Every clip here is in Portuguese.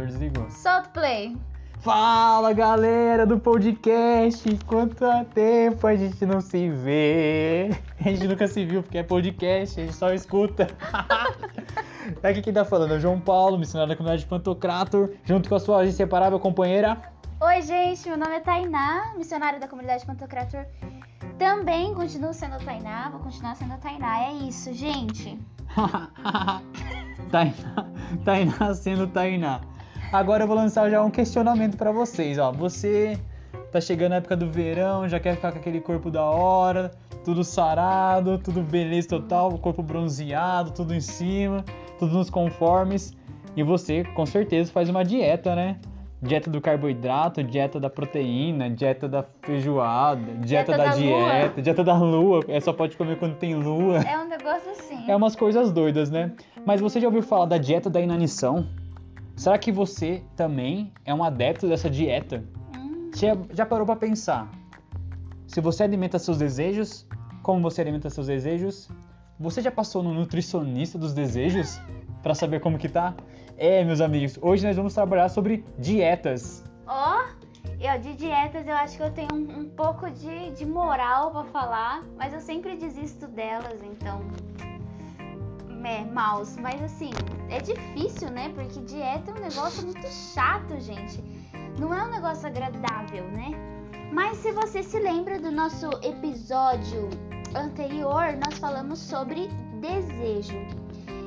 gravador desligou. Solta o play. Fala galera do podcast! Quanto tempo a gente não se vê? A gente nunca se viu porque é podcast, a gente só escuta. Aqui quem tá falando é o João Paulo, missionário da comunidade de Pantocrator, junto com a sua inseparável companheira. Oi, gente, meu nome é Tainá, missionária da comunidade Pantocrator. Também continuo sendo a Tainá, vou continuar sendo a Tainá. É isso, gente. Tainá, Tainá sendo Tainá. Agora eu vou lançar já um questionamento pra vocês, ó. Você tá chegando a época do verão, já quer ficar com aquele corpo da hora, tudo sarado, tudo beleza total, corpo bronzeado, tudo em cima, tudo nos conformes. E você, com certeza, faz uma dieta, né? Dieta do carboidrato, dieta da proteína, dieta da feijoada, dieta, Dieta da, da dieta, lua. dieta da lua. É só pode comer quando tem lua. É um negócio assim. É umas coisas doidas, né? Mas você já ouviu falar da dieta da inanição? Será que você também é um adepto dessa dieta? Hum, Já, já parou pra pensar? Se você alimenta seus desejos, como você alimenta seus desejos? Você já passou no nutricionista dos desejos Pra saber como que tá? É, meus amigos, hoje nós vamos trabalhar sobre dietas. Ó, eu de dietas eu acho que eu tenho um, um pouco de, de moral pra falar, mas eu sempre desisto delas, então. É, maus. Mas assim, é difícil, né? Porque dieta é um negócio muito chato, gente. Não é um negócio agradável, né? Mas se você se lembra do nosso episódio anterior, nós falamos sobre desejo.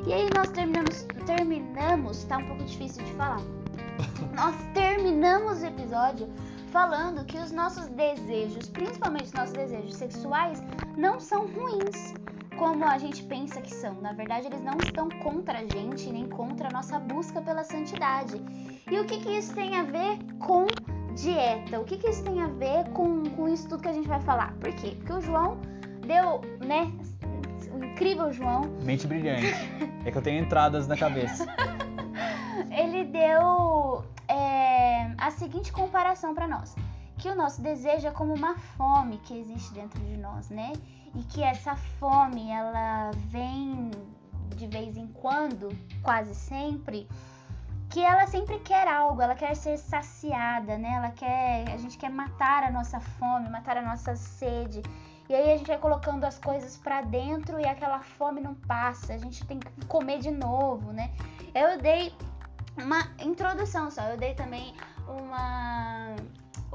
E aí nós terminamos, terminamos, tá um pouco difícil de falar. Nós terminamos o episódio falando que os nossos desejos, principalmente os nossos desejos sexuais, não são ruins, como a gente pensa que são. Na verdade, eles não estão contra a gente, nem contra a nossa busca pela santidade. E o que, que isso tem a ver com dieta? O que, que isso tem a ver com, com isso tudo que a gente vai falar? Por quê? Porque o João deu, né? O incrível João Mente brilhante. É que eu tenho entradas na cabeça. ele deu é, a seguinte comparação para nós: que o nosso desejo é como uma fome que existe dentro de nós, né? E que essa fome ela vem de vez em quando, quase sempre, que ela sempre quer algo, ela quer ser saciada, né? Ela quer, a gente quer matar a nossa fome, matar a nossa sede. E aí a gente vai colocando as coisas pra dentro e aquela fome não passa, a gente tem que comer de novo, né? Eu dei uma introdução só, eu dei também uma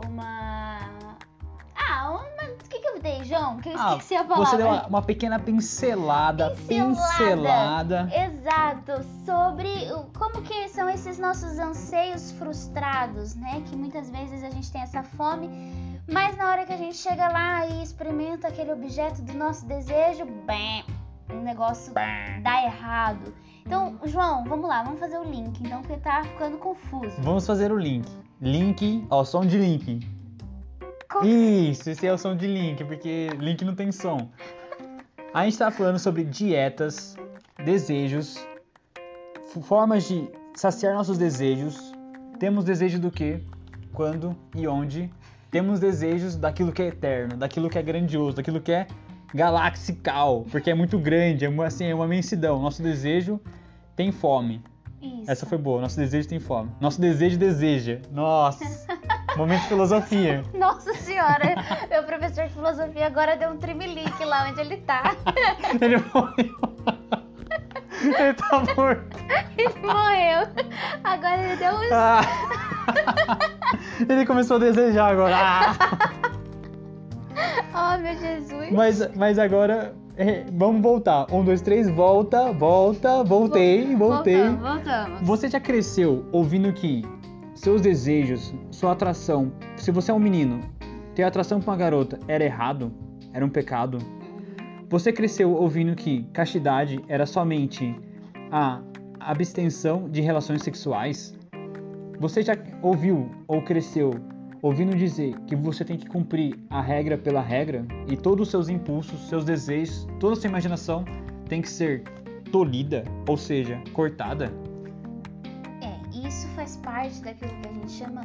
uma ah, uma, o que que eu dei, João? Que eu Ah, esqueci a palavra. Você deu uma, uma pequena pincelada, pincelada. Exato, sobre como que são esses nossos anseios frustrados, né? Que muitas vezes a gente tem essa fome, mas na hora que a gente chega lá e experimenta aquele objeto do nosso desejo, bem, o negócio dá errado. Então, João, vamos lá, vamos fazer o link, então, porque tá ficando confuso. Vamos fazer o link. Link, ó, som de link. Co- Isso, esse é o som de link, porque link não tem som. A gente tá falando sobre dietas, desejos, formas de saciar nossos desejos. Temos desejo do que, quando e onde. Temos desejos daquilo que é eterno, daquilo que é grandioso, daquilo que é galaxical, porque é muito grande, é uma, assim, é uma imensidão. Nosso desejo tem fome. Isso. Essa foi boa. Nosso desejo tem fome. Nosso desejo deseja. Nossa. Momento de filosofia. Nossa senhora, meu professor de filosofia agora deu um trimelique lá onde ele tá. Ele morreu. Ele tá morto. Ele morreu. Agora ele deu um Ah. Ele começou a desejar agora. Ah. Oh, meu Jesus. Mas, mas agora, é, vamos voltar. Um, dois, três, volta, volta, voltei, voltei. Voltamos, voltamos. Você já cresceu ouvindo que seus desejos, sua atração, se você é um menino, ter atração pra uma garota era errado? Era um pecado? Você cresceu ouvindo que castidade era somente a abstenção de relações sexuais? Você já ouviu ou cresceu ouvindo dizer que você tem que cumprir a regra pela regra e todos os seus impulsos, seus desejos, toda a sua imaginação tem que ser tolhida, ou seja, cortada? Isso faz parte daquilo que a gente chama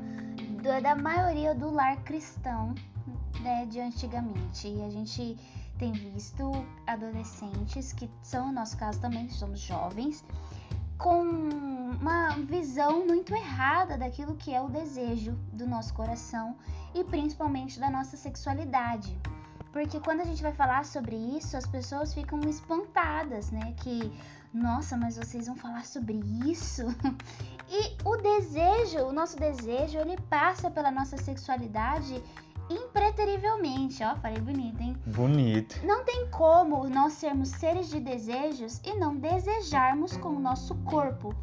da, maioria do lar cristão né, de antigamente. E a gente tem visto adolescentes, que são o nosso caso também, somos jovens, com uma visão muito errada daquilo que é o desejo do nosso coração e principalmente da nossa sexualidade. Porque quando a gente vai falar sobre isso, as pessoas ficam espantadas, né? Que, nossa, mas vocês vão falar sobre isso? E o desejo, o nosso desejo, ele passa pela nossa sexualidade impreterivelmente. Ó, falei bonito, hein? Bonito. Não tem como nós sermos seres de desejos e não desejarmos com o nosso corpo.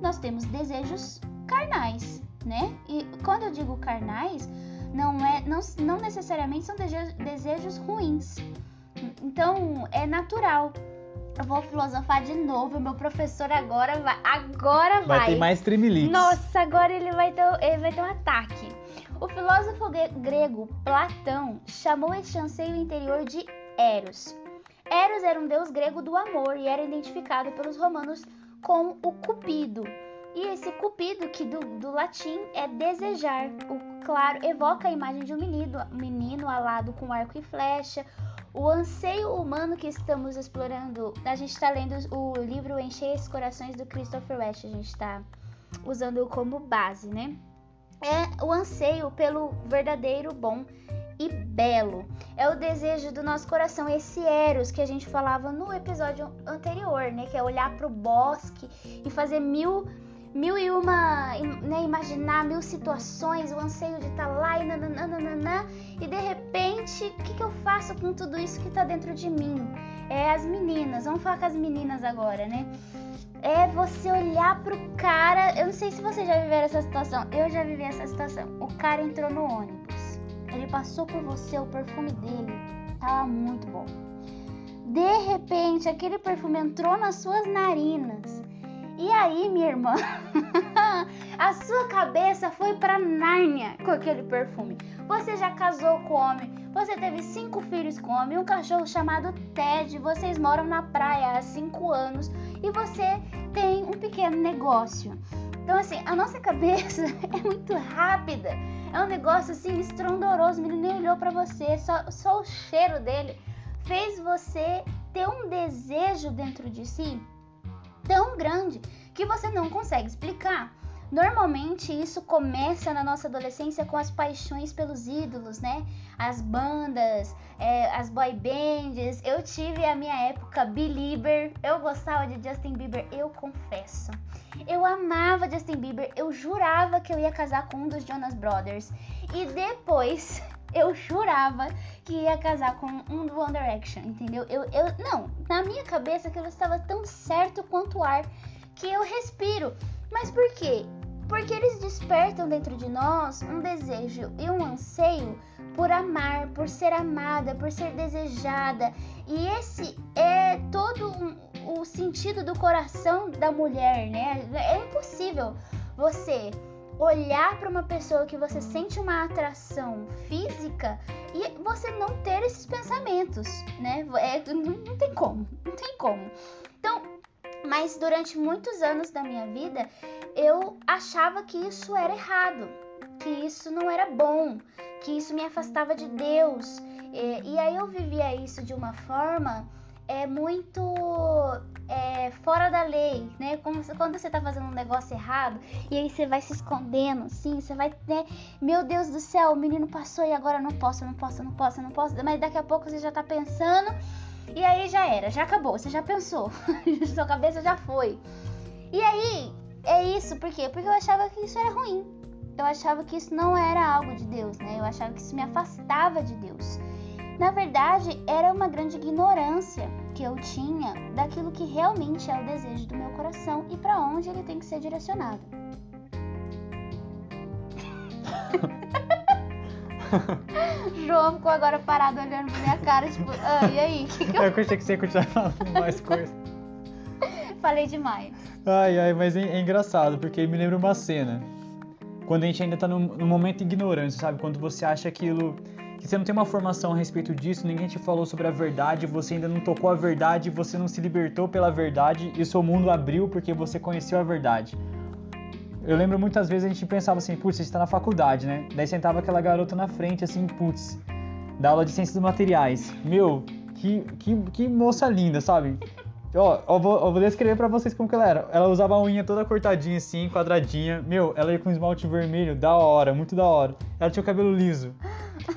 Nós temos desejos carnais, né? E quando eu digo carnais, não é não, não necessariamente são desejos, desejos ruins. Então, é natural. Eu vou filosofar de novo. Meu professor agora vai. Agora vai. Vai ter mais tremeliques. Nossa, agora ele vai ter, ele vai ter um ataque. O filósofo grego Platão chamou este anseio interior de Eros. Eros era um deus grego do amor e era identificado pelos romanos com o Cupido. E esse Cupido, que do, do latim é desejar, o claro evoca a imagem de um menino, menino alado com arco e flecha, o anseio humano que estamos explorando, a gente está lendo o livro Encher esses Corações do Christopher West, a gente está usando como base, né? É o anseio pelo verdadeiro bom e belo. É o desejo do nosso coração, esse Eros que a gente falava no episódio anterior, né? Que é olhar para o bosque e fazer mil mil e uma, né, imaginar mil situações, o anseio de estar tá lá e nananana, e de repente, o que, que eu faço com tudo isso que está dentro de mim? É as meninas, vamos falar com as meninas agora, né? É você olhar pro cara, eu não sei se você já viveu essa situação, eu já vivi essa situação. O cara entrou no ônibus, ele passou por você, o perfume dele tava muito bom. De repente, aquele perfume entrou nas suas narinas e aí, minha irmã, a sua cabeça foi para Nárnia com aquele perfume. Você já casou com homem, você teve cinco filhos com homem, um cachorro chamado Ted, vocês moram na praia há cinco anos e você tem um pequeno negócio. Então, assim, a nossa cabeça é muito rápida. É um negócio assim estrondoroso. O menino nem olhou para você, só, só o cheiro dele fez você ter um desejo dentro de si tão grande que você não consegue explicar. Normalmente isso começa na nossa adolescência com as paixões pelos ídolos, né? As bandas, é, as boy bands. Eu tive a minha época Belieber, eu gostava de Justin Bieber, eu confesso. Eu amava Justin Bieber, eu jurava que eu ia casar com um dos Jonas Brothers. E depois eu jurava que ia casar com um do One Direction, entendeu? Eu, eu, não, na minha cabeça aquilo estava tão certo quanto o ar que eu respiro. Mas por quê? Porque eles despertam dentro de nós um desejo e um anseio por amar, por ser amada, por ser desejada. E esse é todo um, o sentido do coração da mulher, né? É impossível você olhar para uma pessoa que você sente uma atração física e você não ter esses pensamentos, né? É, não, não tem como, não tem como. Então, mas durante muitos anos da minha vida, eu achava que isso era errado, que isso não era bom, que isso me afastava de Deus. E, e aí eu vivia isso de uma forma é muito é, fora da lei, né? Como, quando você tá fazendo um negócio errado e aí você vai se escondendo, assim, você vai, né? Meu Deus do céu, o menino passou e agora não posso, não posso, não posso, não posso. Mas daqui a pouco você já tá pensando e aí já era, já acabou, você já pensou, sua cabeça já foi. E aí é isso, por quê? Porque eu achava que isso era ruim. Eu achava que isso não era algo de Deus, né? Eu achava que isso me afastava de Deus. Na verdade, era uma grande ignorância que eu tinha daquilo que realmente é o desejo do meu coração e para onde ele tem que ser direcionado. João ficou agora parado olhando pra minha cara, tipo, ah, e aí? Que que eu... eu achei que você ia continuar falando mais coisas. Falei demais. Ai, ai, mas é, é, engraçado, porque me lembra uma cena. Quando a gente ainda tá no, no momento de ignorância, sabe? Quando você acha aquilo você não tem uma formação a respeito disso, ninguém te falou sobre a verdade, você ainda não tocou a verdade, você não se libertou pela verdade e seu mundo abriu porque você conheceu a verdade. Eu lembro muitas vezes a gente pensava assim, putz, você está na faculdade, né? Daí sentava aquela garota na frente, assim, putz, da aula de ciências dos materiais. Meu, que, que, que moça linda, sabe? Ó, eu vou, eu vou descrever pra vocês como que ela era. Ela usava a unha toda cortadinha assim, quadradinha. Meu, ela ia com esmalte vermelho, da hora, muito da hora. Ela tinha o cabelo liso.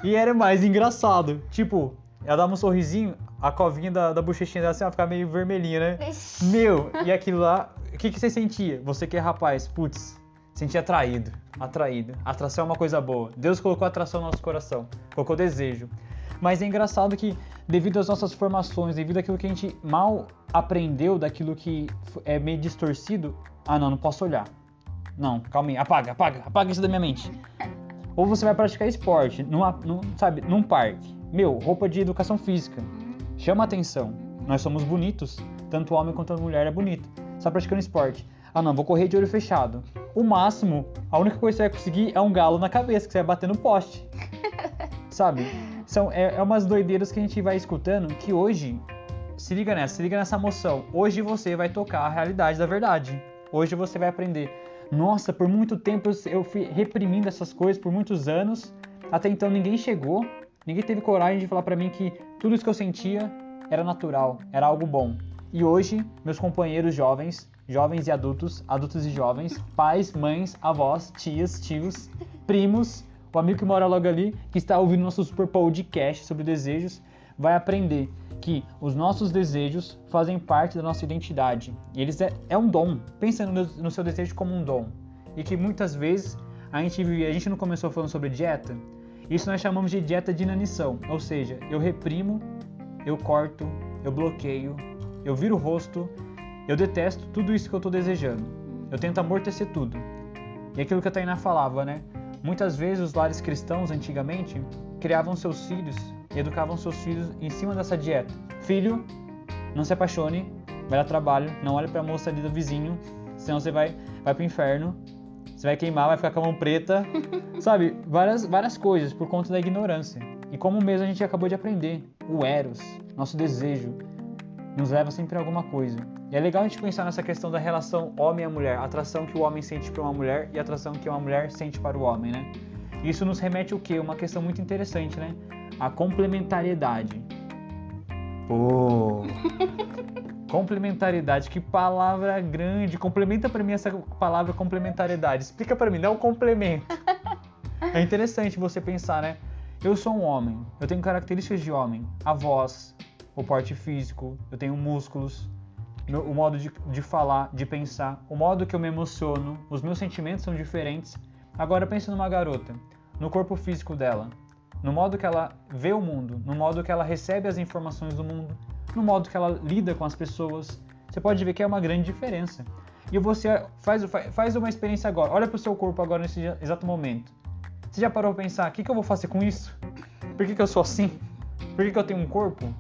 E era mais engraçado. Tipo, ela dava um sorrisinho, a covinha da, da bochechinha dela assim, ela ficava meio vermelhinha, né? Meu, e aquilo lá, o que, que você sentia? Você que é rapaz, putz, sentia atraído, atraído. Atração é uma coisa boa. Deus colocou atração no nosso coração, colocou desejo. Mas é engraçado que, devido às nossas formações, devido àquilo que a gente mal aprendeu, daquilo que é meio distorcido, ah não, não posso olhar. Não, calma aí, apaga, apaga, apaga isso da minha mente. Ou você vai praticar esporte, numa, num, sabe, num parque. Meu, roupa de educação física. Chama atenção. Nós somos bonitos, tanto o homem quanto a mulher é bonita. Você tá praticando esporte. Ah não, vou correr de olho fechado. O máximo, a única coisa que você vai conseguir é um galo na cabeça, que você vai bater no poste. Sabe? São, é, é umas doideiras que a gente vai escutando que hoje. Se liga nessa, se liga nessa moção. Hoje você vai tocar a realidade da verdade. Hoje você vai aprender. Nossa, por muito tempo eu- fui reprimindo essas coisas por muitos anos. Até então ninguém chegou, ninguém teve coragem de falar pra mim que tudo isso que eu sentia era natural, era algo bom. E hoje, meus companheiros jovens, jovens e adultos, adultos e jovens, pais, mães, avós, tias, tios, primos, o amigo que mora logo ali, que está ouvindo nosso super podcast sobre desejos, vai aprender que os nossos desejos fazem parte da nossa identidade. E eles é, é um dom. Pensa no, no seu desejo como um dom. E que muitas vezes a gente, a gente não começou falando sobre dieta. Isso nós chamamos de dieta de inanição. Ou seja, eu reprimo, eu corto, eu bloqueio, eu viro o rosto, eu detesto tudo isso que eu estou desejando. Eu tento amortecer tudo. E aquilo que a Tainá falava, né? Muitas vezes os lares cristãos, antigamente, criavam seus filhos e educavam seus filhos em cima dessa dieta. Filho, não se apaixone, vai dar trabalho, não olhe pra moça ali do vizinho, senão você vai, vai pro inferno, você vai queimar, vai ficar com a mão preta, sabe? Várias, várias coisas por conta da ignorância. E como mesmo a gente acabou de aprender, o Eros, nosso desejo, nos leva sempre a alguma coisa. E é legal a gente pensar nessa questão da relação homem a mulher, a atração que o homem sente para uma mulher e a atração que uma mulher sente para o homem, né? Isso nos remete o quê? Uma questão muito interessante, né? A complementariedade. Pô. complementariedade, que palavra grande. Complementa para mim essa palavra complementariedade. Explica para mim, dá um complemento. É interessante você pensar, né? Eu sou um homem, eu tenho características de homem, a voz, o porte físico, eu tenho músculos, meu- o modo de, de falar, de pensar, o modo que eu me emociono, os meus sentimentos são diferentes. Agora pense numa garota, no corpo físico dela, no modo que ela vê o mundo, no modo que ela recebe as informações do mundo, no modo que ela lida com as pessoas. Você pode ver que é uma grande diferença. E você faz, fa- faz uma experiência agora, olha para o seu corpo agora nesse exato momento. Você já parou pra pensar, o que, que eu vou fazer com isso? Por que, que eu sou assim? Por que, que eu tenho um corpo?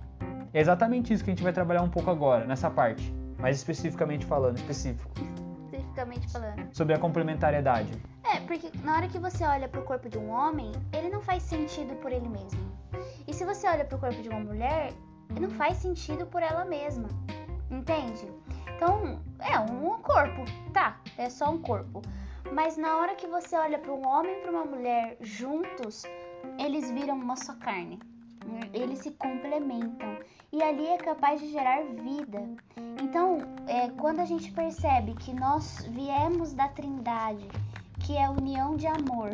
É exatamente isso que a gente vai trabalhar um pouco agora, nessa parte. Mais especificamente falando, específico. Especificamente falando. Sobre a complementariedade. Porque na hora que você olha pro corpo de um homem, ele não faz sentido por ele mesmo. E se você olha pro corpo de uma mulher, não faz sentido por ela mesma. Entende? Então, é um corpo, tá? É só um corpo. Mas na hora que você olha para um homem e para uma mulher juntos, eles viram uma só carne. Eles se complementam. E ali é capaz de gerar vida. Então, é, quando a gente percebe que nós viemos da Trindade, que é união de amor,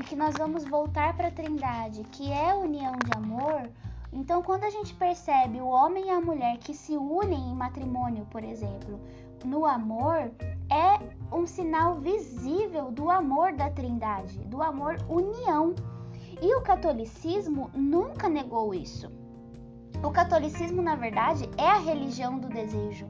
e que nós vamos voltar para a Trindade, que é união de amor, então quando a gente percebe o homem e a mulher que se unem em matrimônio, por exemplo, no amor, é um sinal visível do amor da Trindade, do amor união. E o catolicismo nunca negou isso. O catolicismo, na verdade, é a religião do desejo.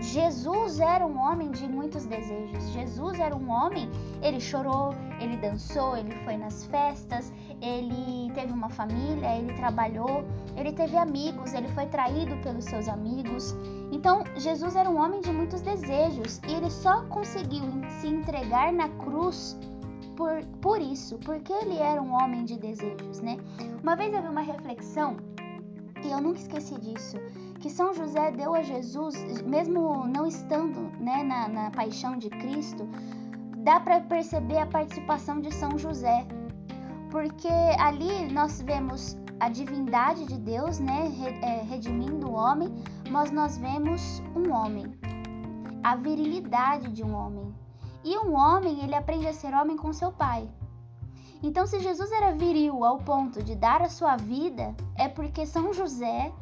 Jesus era um homem de muitos desejos. Jesus era um homem, ele chorou, ele dançou, ele foi nas festas, ele teve uma família, ele trabalhou, ele teve amigos, ele foi traído pelos seus amigos. Então, Jesus era um homem de muitos desejos e ele só conseguiu se entregar na cruz por, por isso, porque ele era um homem de desejos, né? Uma vez eu vi uma reflexão e eu nunca esqueci disso, que São José deu a Jesus, mesmo não estando né, na, na paixão de Cristo, dá para perceber a participação de São José, porque ali nós vemos a divindade de Deus, né, é, redimindo o homem, mas nós vemos um homem, a virilidade de um homem. E um homem, ele aprende a ser homem com seu pai. Então, se Jesus era viril ao ponto de dar a sua vida, é porque São José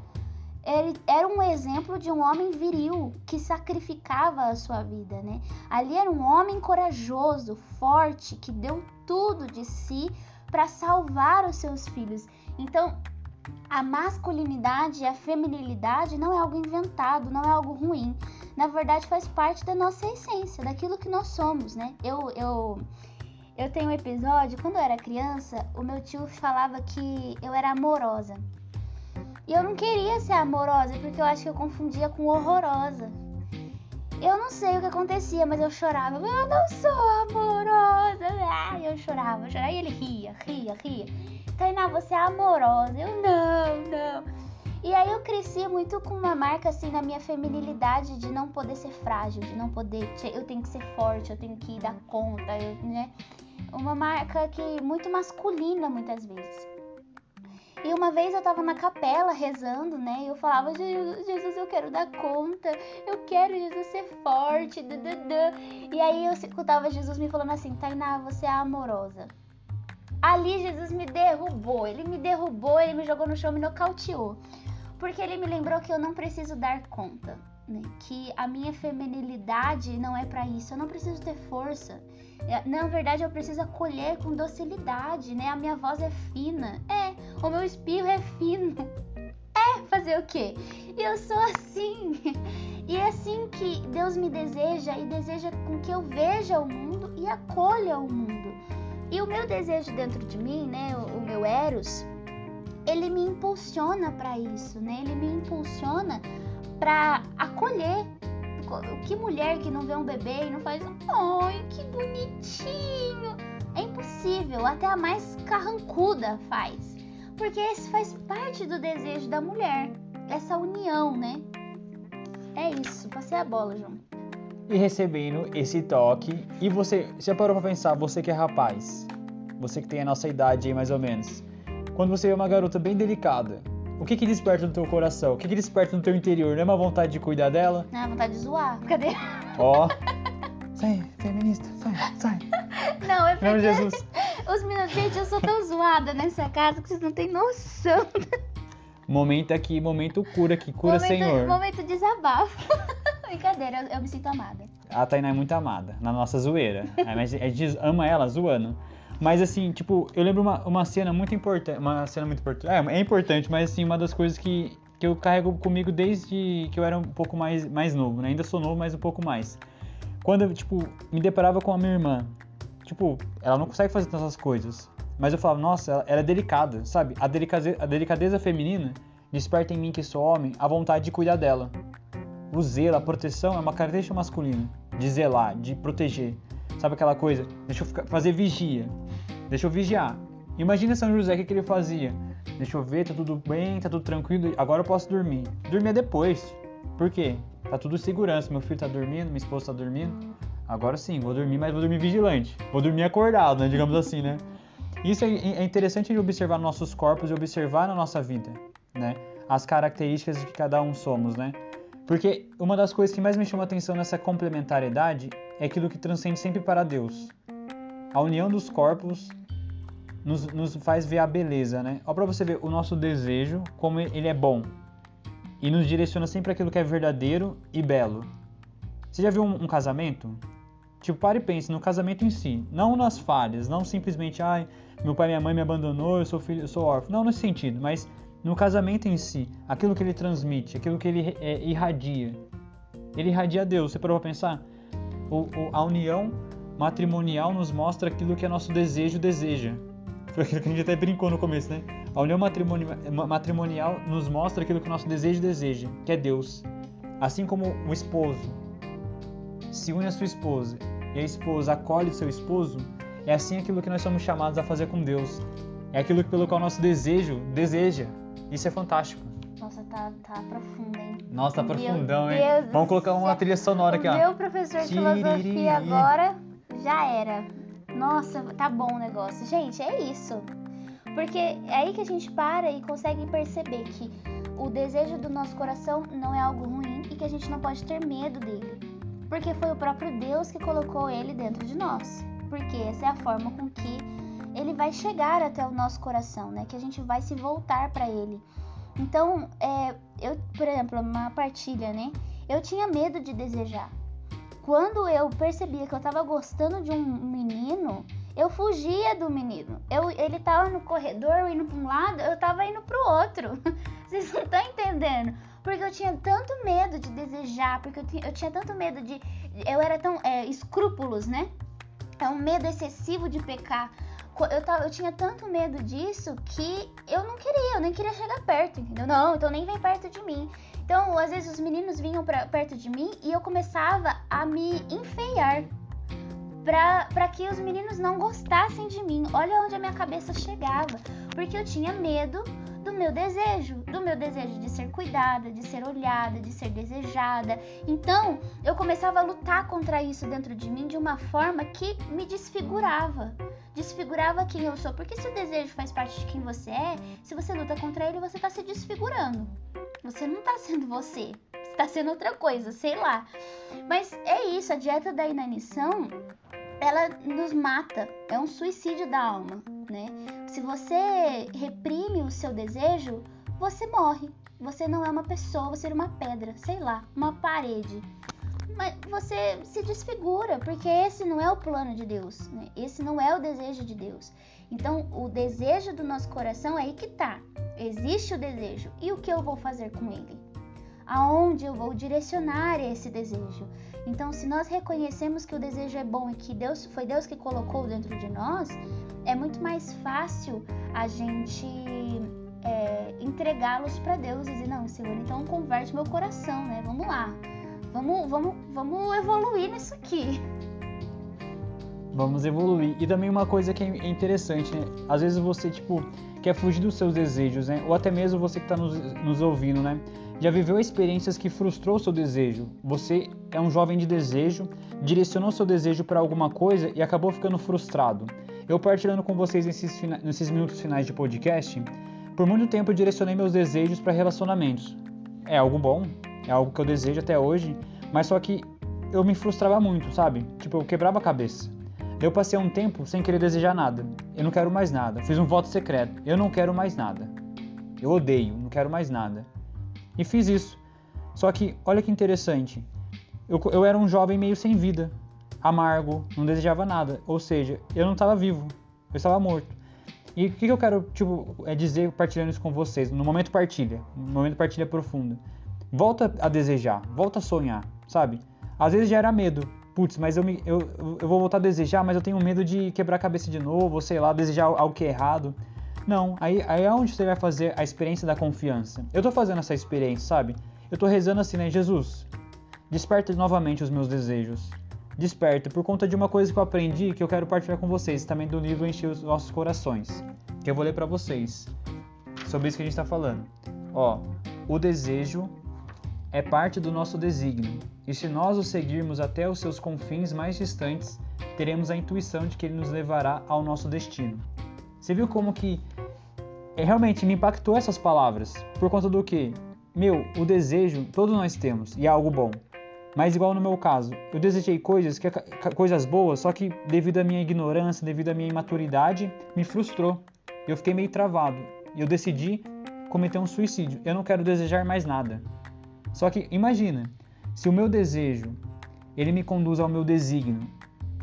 ele era um exemplo de um homem viril que sacrificava a sua vida, né? Ali era um homem corajoso, forte, que deu tudo de si para salvar os seus filhos. Então, a masculinidade e a feminilidade não é algo inventado, não é algo ruim. Na verdade, faz parte da nossa essência, daquilo que nós somos, né? Eu, eu, eu tenho um episódio, quando eu era criança, o meu tio falava que eu era amorosa. E eu não queria ser amorosa, porque eu acho que eu confundia com horrorosa. Eu não sei o que acontecia, mas eu chorava. Eu não sou amorosa. Ai, eu chorava, eu chorava. E ele ria, ria, ria. Tainá, você é amorosa. Eu não, não. E aí eu cresci muito com uma marca assim na minha feminilidade de não poder ser frágil, de não poder, eu tenho que ser forte, eu tenho que dar conta, eu, né? Uma marca que muito masculina muitas vezes. E uma vez eu tava na capela rezando, né? E eu falava, Jesus, eu quero dar conta, eu quero Jesus ser forte. E aí eu escutava Jesus me falando assim, Tainá, você é amorosa. Ali Jesus me derrubou, ele me derrubou, ele me jogou no chão, me nocauteou. Porque ele me lembrou que eu não preciso dar conta, né? Que a minha feminilidade não é para isso, eu não preciso ter força. É, na verdade, eu preciso acolher com docilidade, né? A minha voz é fina. É, o meu espirro é fino. É, fazer o quê? Eu sou assim. E é assim que Deus me deseja e deseja com que eu veja o mundo e acolha o mundo. E o meu desejo dentro de mim, né, o, o meu Eros, ele me impulsiona para isso, né? Ele me impulsiona para acolher que mulher que não vê um bebê e não faz, ai, que bonitinho? É impossível, até a mais carrancuda faz. Porque esse faz parte do desejo da mulher, essa união, né? É isso, passei a bola, João. E recebendo esse toque, e você, você parou pra pensar, você que é rapaz, você que tem a nossa idade aí mais ou menos, quando você vê uma garota bem delicada, o que que desperta no teu coração? O que que desperta no teu interior? Não é uma vontade de cuidar dela? Não, é vontade de zoar. Cadê? Ó. sai, feminista, sai, sai. Não, é porque... Jesus. Os meninos, gente, eu sou tão zoada nessa casa que vocês não têm noção. Momento aqui, momento cura aqui, cura momento, Senhor. Momento desabafo. Brincadeira, eu, eu, me sinto amada. A Tainá é muito amada, na nossa zoeira. É, mas a gente ama ela zoando. Mas assim, tipo, eu lembro uma, uma cena muito importante. Uma cena muito importante. É, é importante, mas assim, uma das coisas que, que eu carrego comigo desde que eu era um pouco mais, mais novo, né? Ainda sou novo, mas um pouco mais. Quando eu, tipo, me deparava com a minha irmã. Tipo, ela não consegue fazer tantas coisas. Mas eu falava, nossa, ela, ela é delicada, sabe? A delicadeza, a delicadeza feminina desperta em mim, que sou homem, a vontade de cuidar dela. O zelo, a proteção é uma característica masculina. De zelar, de proteger. Sabe aquela coisa? Deixa eu ficar, fazer vigia. Deixa eu vigiar. Imagina São José, o que, que ele fazia? Deixa eu ver, tá tudo bem, tá tudo tranquilo, agora eu posso dormir. Dormir depois. Por quê? Tá tudo segurança. Meu filho tá dormindo, minha esposa tá dormindo. Agora sim, vou dormir, mas vou dormir vigilante. Vou dormir acordado, né? Digamos assim, né? Isso é, é interessante de observar nossos corpos e observar na nossa vida, né? As características de que cada um somos, né? Porque uma das coisas que mais me chama atenção nessa complementariedade é aquilo que transcende sempre para Deus. A união dos corpos nos, nos faz ver a beleza, né? Para você ver o nosso desejo, como ele é bom. E nos direciona sempre aquilo que é verdadeiro e belo. Você já viu um, um casamento? Tipo, pare e pense no casamento em si, não nas falhas, não simplesmente, ai, meu pai e minha mãe me abandonou, eu sou filho, eu sou órfão. Não nesse sentido, mas no casamento em si, aquilo que ele transmite, aquilo que ele é, irradia. Ele irradia Deus. Você parou pra pensar? O, o, a união matrimonial nos mostra aquilo que é nosso desejo deseja. Foi aquilo que a gente até brincou no começo, né? A união matrimonial nos mostra aquilo que o nosso desejo deseja, que é Deus. Assim como o esposo se une à sua esposa e a esposa acolhe seu esposo, é assim aquilo que nós somos chamados a fazer com Deus. É aquilo pelo qual o nosso desejo deseja. Isso é fantástico. Nossa, tá, tá profundo, hein? Nossa, tá profundão, hein? Deus Vamos colocar uma trilha sonora aqui, ó. Meu professor de filosofia agora já era. Nossa, tá bom o negócio. Gente, é isso. Porque é aí que a gente para e consegue perceber que o desejo do nosso coração não é algo ruim e que a gente não pode ter medo dele, porque foi o próprio Deus que colocou ele dentro de nós. Porque essa é a forma com que ele vai chegar até o nosso coração, né? Que a gente vai se voltar para ele. Então, é, eu, por exemplo, uma partilha, né? Eu tinha medo de desejar. Quando eu percebia que eu tava gostando de um menino, eu fugia do menino. Eu, ele tava no corredor indo para um lado, eu tava indo pro outro. Vocês não estão entendendo? Porque eu tinha tanto medo de desejar, porque eu tinha, eu tinha tanto medo de. Eu era tão. É, escrúpulos, né? É um medo excessivo de pecar. Eu, tava, eu tinha tanto medo disso que eu não queria, eu nem queria chegar perto, entendeu? Não, então nem vem perto de mim. Então, às vezes os meninos vinham pra, perto de mim e eu começava a me enfeiar para que os meninos não gostassem de mim. Olha onde a minha cabeça chegava, porque eu tinha medo do meu desejo, do meu desejo de ser cuidada, de ser olhada, de ser desejada. Então, eu começava a lutar contra isso dentro de mim de uma forma que me desfigurava. Desfigurava quem eu sou, porque se o desejo faz parte de quem você é, se você luta contra ele, você está se desfigurando. Você não está sendo você, está sendo outra coisa, sei lá. Mas é isso, a dieta da inanição ela nos mata, é um suicídio da alma, né? Se você reprime o seu desejo, você morre. Você não é uma pessoa, você é uma pedra, sei lá, uma parede. Mas você se desfigura, porque esse não é o plano de Deus, né? esse não é o desejo de Deus. Então, o desejo do nosso coração é aí que tá. Existe o desejo. E o que eu vou fazer com ele? Aonde eu vou direcionar esse desejo? Então, se nós reconhecemos que o desejo é bom e que Deus foi Deus que colocou dentro de nós, é muito mais fácil a gente é, entregá-los para Deus e dizer não, Senhor, então converte meu coração, né? Vamos lá, vamos, vamos, vamos evoluir nisso aqui. Vamos evoluir. E também uma coisa que é interessante, né? Às vezes você tipo quer fugir dos seus desejos, né? Ou até mesmo você que está nos, nos ouvindo, né? Já viveu experiências que frustrou seu desejo. Você é um jovem de desejo, direcionou seu desejo para alguma coisa e acabou ficando frustrado. Eu partilhando com vocês nesses, nesses minutos finais de podcast, por muito tempo eu direcionei meus desejos para relacionamentos. É algo bom, é algo que eu desejo até hoje, mas só que eu me frustrava muito, sabe? Tipo, eu quebrava a cabeça. Eu passei um tempo sem querer desejar nada. Eu não quero mais nada. Fiz um voto secreto. Eu não quero mais nada. Eu odeio, não quero mais nada. E fiz isso. Só que, olha que interessante. Eu, eu era um jovem meio sem vida, amargo, não desejava nada. Ou seja, eu não estava vivo, eu estava morto. E o que, que eu quero tipo, é dizer partilhando isso com vocês, no momento partilha, no momento partilha profunda. Volta a desejar, volta a sonhar, sabe? Às vezes gera medo. Putz, mas eu, me, eu, eu vou voltar a desejar, mas eu tenho medo de quebrar a cabeça de novo, ou sei lá, desejar algo que é errado. Não, aí, aí é onde você vai fazer a experiência da confiança. Eu tô fazendo essa experiência, sabe? Eu tô rezando assim, né? Jesus, desperta novamente os meus desejos. Desperta, por conta de uma coisa que eu aprendi que eu quero partilhar com vocês, também do livro Encher os Nossos Corações, que eu vou ler para vocês, sobre isso que a gente tá falando. Ó, o desejo é parte do nosso desígnio, e se nós o seguirmos até os seus confins mais distantes, teremos a intuição de que ele nos levará ao nosso destino. Você viu como que é, realmente me impactou essas palavras? Por conta do que? Meu, o desejo todos nós temos e é algo bom. Mas igual no meu caso, eu desejei coisas, que, coisas boas, só que devido à minha ignorância, devido à minha imaturidade, me frustrou. Eu fiquei meio travado e eu decidi cometer um suicídio. Eu não quero desejar mais nada. Só que imagina, se o meu desejo ele me conduz ao meu desígnio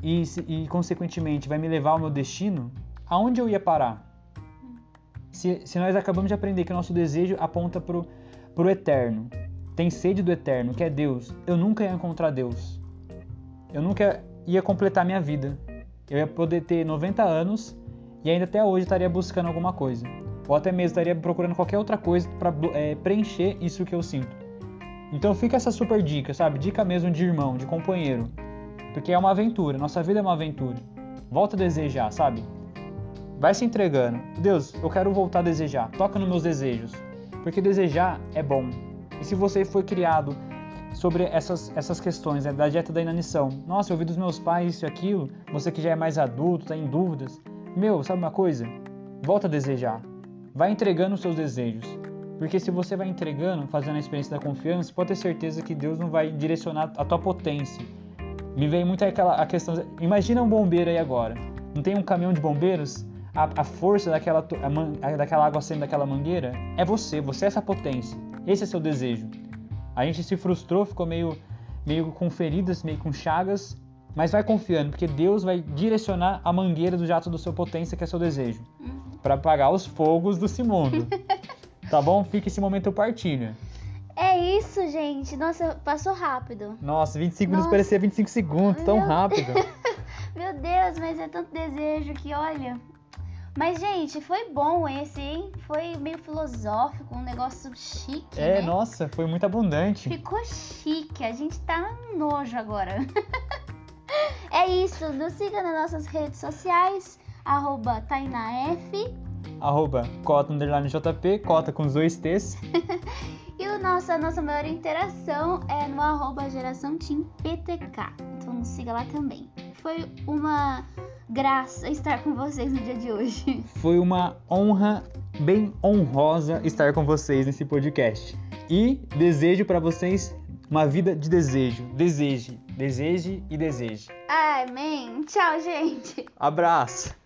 e, e consequentemente vai me levar ao meu destino, aonde eu ia parar? Se, se nós acabamos de aprender que o nosso desejo aponta para o eterno, tem sede do eterno, que é Deus, eu nunca ia encontrar Deus. Eu nunca ia completar minha vida. Eu ia poder ter 90 anos e ainda até hoje estaria buscando alguma coisa. Ou até mesmo estaria procurando qualquer outra coisa para é, preencher isso que eu sinto. Então fica essa super dica, sabe? Dica mesmo de irmão, de companheiro. Porque é uma aventura, nossa vida é uma aventura. Volta a desejar, sabe? Vai se entregando. Deus, eu quero voltar a desejar. Toca nos meus desejos. Porque desejar é bom. E se você foi criado sobre essas, essas questões né, da dieta da inanição, nossa, eu ouvi dos meus pais isso e aquilo, você que já é mais adulto, está em dúvidas, meu, sabe uma coisa? Volta a desejar. Vai entregando os seus desejos. Porque se você vai entregando, fazendo a experiência da confiança, pode ter certeza que Deus não vai direcionar a tua potência. Me vem muito aquela a questão. Imagina um bombeiro aí agora. Não tem um caminhão de bombeiros? A, a força daquela, a, daquela água saindo daquela mangueira é você, você é essa potência. Esse é seu desejo. A gente se frustrou, ficou meio, meio com feridas, meio com chagas, mas vai confiando, porque Deus vai direcionar a mangueira do jato do seu potência, que é seu desejo, uhum. para apagar os fogos do Simundo. tá bom? Fica esse momento eu partilho. É isso, gente. Nossa, passou rápido. Nossa, 25 minutos parecia 25 segundos, tão Meu... rápido. Meu Deus, mas é tanto desejo que, olha. Mas, gente, foi bom esse, hein? Foi meio filosófico, um negócio chique. É, né? nossa, foi muito abundante. Ficou chique. A gente tá no nojo agora. é isso. Nos siga nas nossas redes sociais, arroba TainaF. Arroba cota JP, cota com os dois T's. e o nosso, a nossa maior interação é no arroba geração Team PTK. Então nos siga lá também. Foi uma graça estar com vocês no dia de hoje. Foi uma honra bem honrosa estar com vocês nesse podcast. E desejo para vocês uma vida de desejo. Deseje, deseje e deseje. Amém. Tchau, gente. Abraço.